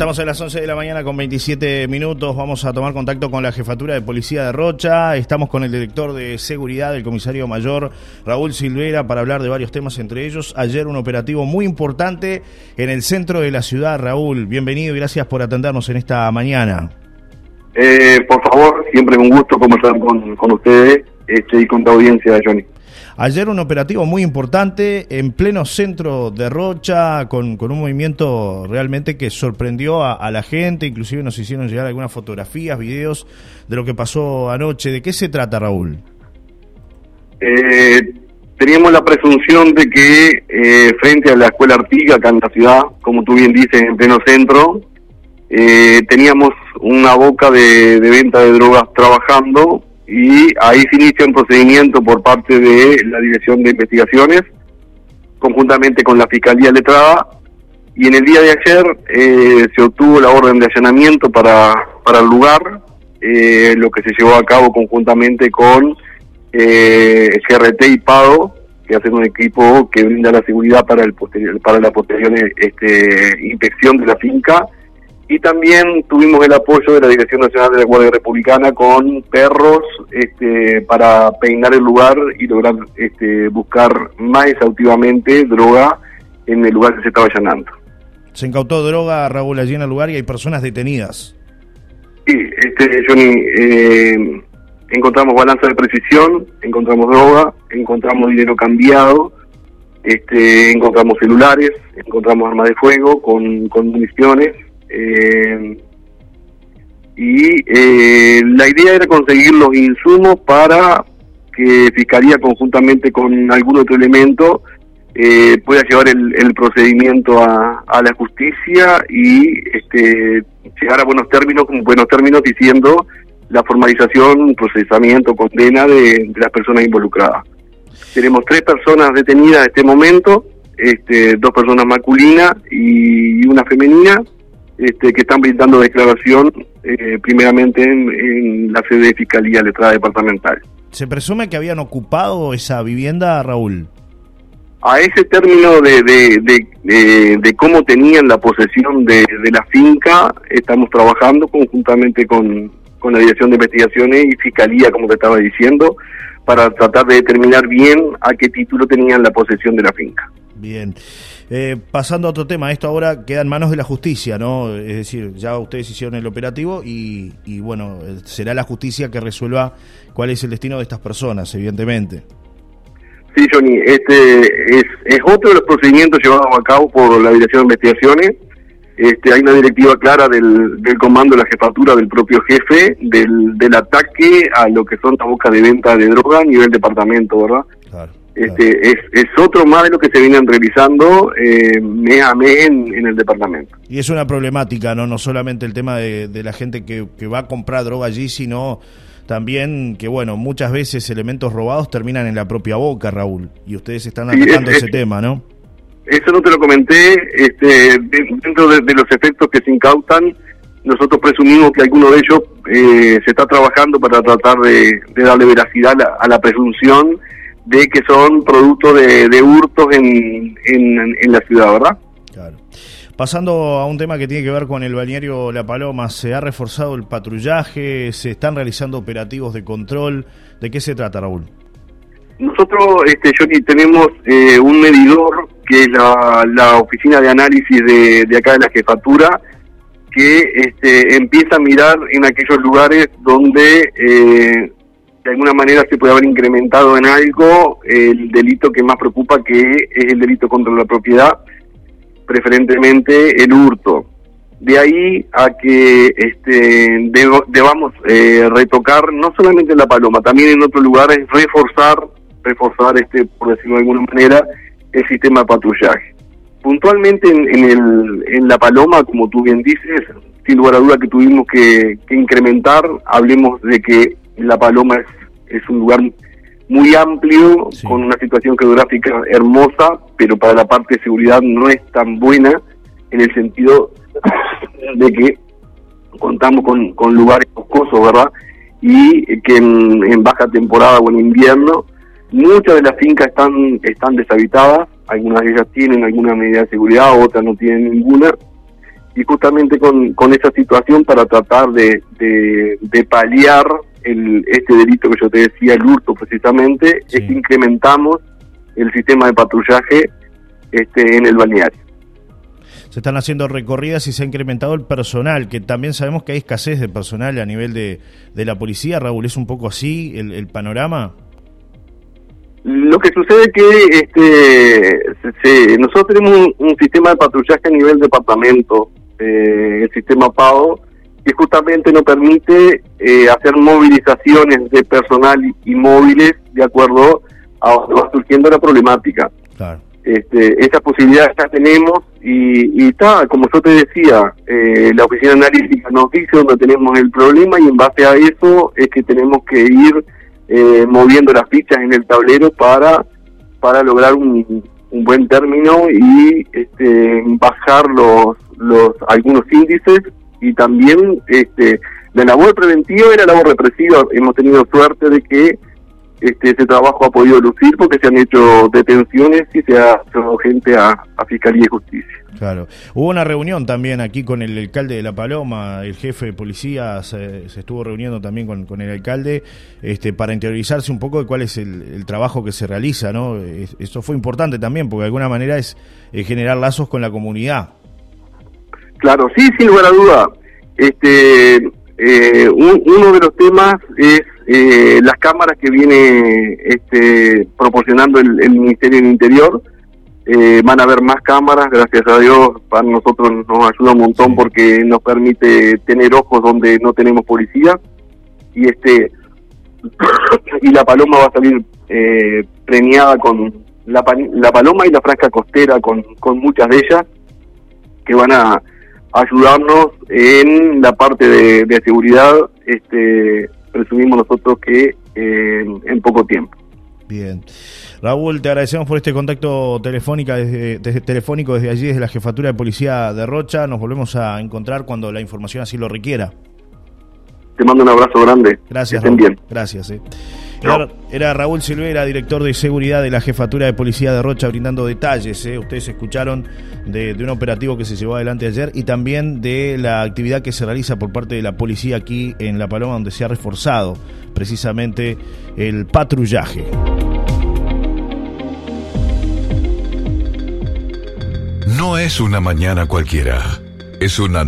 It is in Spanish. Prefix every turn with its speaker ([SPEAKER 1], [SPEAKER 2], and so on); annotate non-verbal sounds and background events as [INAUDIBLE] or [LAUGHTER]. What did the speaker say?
[SPEAKER 1] Estamos a las 11 de la mañana con 27 minutos. Vamos a tomar contacto con la jefatura de policía de Rocha. Estamos con el director de seguridad, el comisario mayor Raúl Silvera, para hablar de varios temas, entre ellos ayer un operativo muy importante en el centro de la ciudad. Raúl, bienvenido y gracias por atendernos en esta mañana.
[SPEAKER 2] Eh, por favor, siempre es un gusto conversar con, con ustedes este, y con tu audiencia, Johnny.
[SPEAKER 1] Ayer un operativo muy importante en pleno centro de Rocha, con, con un movimiento realmente que sorprendió a, la gente, inclusive nos hicieron llegar algunas fotografías, videos de lo que pasó anoche. ¿De qué se trata, Raúl?
[SPEAKER 2] Eh, teníamos la presunción de que eh, frente a la escuela Artiga, acá en la ciudad, como tú bien dices, en pleno centro, eh, teníamos una boca de, de venta de drogas trabajando y ahí se inicia un procedimiento por parte de la Dirección de Investigaciones, conjuntamente con la Fiscalía Letrada, y en el día de ayer eh, se obtuvo la orden de allanamiento para, para el lugar, eh, lo que se llevó a cabo conjuntamente con eh, CRT y PADO, que hacen un equipo que brinda la seguridad para el para la posterior este, inspección de la finca y también tuvimos el apoyo de la Dirección Nacional de la Guardia Republicana con perros este, para peinar el lugar y lograr este, buscar más exhaustivamente droga en el lugar que se estaba allanando.
[SPEAKER 1] Se incautó droga, Raúl, allí en el lugar y hay personas detenidas.
[SPEAKER 2] Sí, este, Johnny, eh, encontramos balanza de precisión, encontramos droga, encontramos dinero cambiado, este, encontramos celulares, encontramos armas de fuego con, con municiones eh, y eh, la idea era conseguir los insumos para que Fiscalía conjuntamente con algún otro elemento eh, pueda llevar el, procedimiento a, la justicia y este, llegar a buenos términos, buenos términos diciendo la formalización, procesamiento, condena de, las personas involucradas. Tenemos tres personas detenidas en este momento, este, dos personas masculinas y una femenina, este, que están brindando declaración eh, primeramente en, la sede de Fiscalía Letrada Departamental.
[SPEAKER 1] ¿Se presume que habían ocupado esa vivienda, Raúl?
[SPEAKER 2] A ese término de, de, de, cómo tenían la posesión de, la finca, estamos trabajando conjuntamente con, con la Dirección de Investigaciones y Fiscalía, como te estaba diciendo, para tratar de determinar bien a qué título tenían la posesión de la finca.
[SPEAKER 1] Bien. Eh, pasando a otro tema, esto ahora queda en manos de la justicia, ¿no? Es decir, ya ustedes hicieron el operativo y, bueno, eh, será la justicia que resuelva cuál es el destino de estas personas, evidentemente.
[SPEAKER 2] Sí, Johnny, este es, es otro de los procedimientos llevados a cabo por la Dirección de Investigaciones. Este, hay una directiva clara del, del comando de la jefatura del propio jefe del, del ataque a lo que son las bocas de venta de droga a nivel departamento, ¿verdad? Claro. Este, es, es, otro más de lo que se vienen realizando eh, mes a mes en, el departamento.
[SPEAKER 1] Y es una problemática, no no solamente el tema de, la gente que, va a comprar droga allí, sino también que, bueno, muchas veces elementos robados terminan en la propia boca, Raúl, y ustedes están atacando ese tema, ¿no?
[SPEAKER 2] Eso no te lo comenté, este, dentro de, los efectos que se incautan, nosotros presumimos que alguno de ellos eh, se está trabajando para tratar de, darle veracidad a la presunción de que son producto de, hurtos en, en, la ciudad, ¿verdad?
[SPEAKER 1] Claro. Pasando a un tema que tiene que ver con el balneario La Paloma, ¿se ha reforzado el patrullaje? ¿Se están realizando operativos de control? ¿De qué se trata, Raúl?
[SPEAKER 2] Nosotros, este, Johnny, tenemos eh, un medidor que es la, la oficina de análisis de, de, acá de la jefatura, que este, empieza a mirar en aquellos lugares donde eh, de alguna manera se puede haber incrementado en algo el delito que más preocupa, que es el delito contra la propiedad, preferentemente el hurto. De ahí a que este, debamos eh, retocar no solamente la paloma, también en otros lugares reforzar, reforzar este, por decirlo de alguna manera, el sistema de patrullaje. Puntualmente en, el, en la paloma, como tú bien dices, sin lugar a duda que tuvimos que, que incrementar, hablemos de que la Paloma es, un lugar muy amplio, con una situación geográfica hermosa, pero para la parte de seguridad no es tan buena en el sentido [COUGHS] de que contamos con, con lugares boscosos, ¿verdad? Y que en, baja temporada o en invierno muchas de las fincas están, están deshabitadas, algunas de ellas tienen alguna medida de seguridad, otras no tienen ninguna, y justamente con, con esa situación para tratar de, de, paliar el, este delito que yo te decía, el hurto precisamente, es que incrementamos el sistema de patrullaje este, en el balneario.
[SPEAKER 1] Se están haciendo recorridas y se ha incrementado el personal, que también sabemos que hay escasez de personal a nivel de, de la policía. Raúl, ¿es un poco así el, panorama?
[SPEAKER 2] Lo que sucede es que este, nosotros tenemos un, sistema de patrullaje a nivel departamento, eh, el sistema PAO, que justamente nos permite eh, hacer movilizaciones de personal y móviles de acuerdo a donde va surgiendo la problemática. Claro. Este, esa posibilidad ya tenemos y, está, como yo te decía, eh, la oficina analítica nos dice dónde tenemos el problema y en base a eso es que tenemos que ir eh, moviendo las fichas en el tablero para, para lograr un, un buen término y este, bajar los, los algunos índices y también este, la labor preventiva y la labor represiva. Hemos tenido suerte de que este, ese trabajo ha podido lucir porque se han hecho detenciones y se ha llevado gente a, Fiscalía y Justicia.
[SPEAKER 1] Claro. Hubo una reunión también aquí con el alcalde de La Paloma, el jefe de policía se, estuvo reuniendo también con, el alcalde este, para interiorizarse un poco de cuál es el, trabajo que se realiza, ¿no? Eso fue importante también porque de alguna manera es generar lazos con la comunidad.
[SPEAKER 2] Claro, sí, sin lugar a duda. Este, eh, uno de los temas es eh, las cámaras que viene este, proporcionando el, Ministerio del Interior. Eh, van a haber más cámaras, gracias a Dios, para nosotros nos ayuda un montón porque nos permite tener ojos donde no tenemos policía. Y este [COUGHS] y la paloma va a salir eh, premiada con la, la paloma y la frasca costera con, con muchas de ellas que van a ayudarnos en la parte de, de seguridad este presumimos nosotros que eh, en poco tiempo.
[SPEAKER 1] Bien. Raúl, te agradecemos por este contacto telefónica desde, telefónico desde allí, desde la Jefatura de Policía de Rocha. Nos volvemos a encontrar cuando la información así lo requiera.
[SPEAKER 2] Te mando un abrazo grande.
[SPEAKER 1] Gracias. bien. Gracias. Eh. Era, Raúl Silvera, director de seguridad de la Jefatura de Policía de Rocha, brindando detalles. Eh. Ustedes escucharon de, un operativo que se llevó adelante ayer y también de la actividad que se realiza por parte de la policía aquí en La Paloma, donde se ha reforzado precisamente el patrullaje.
[SPEAKER 3] No es una mañana cualquiera, es una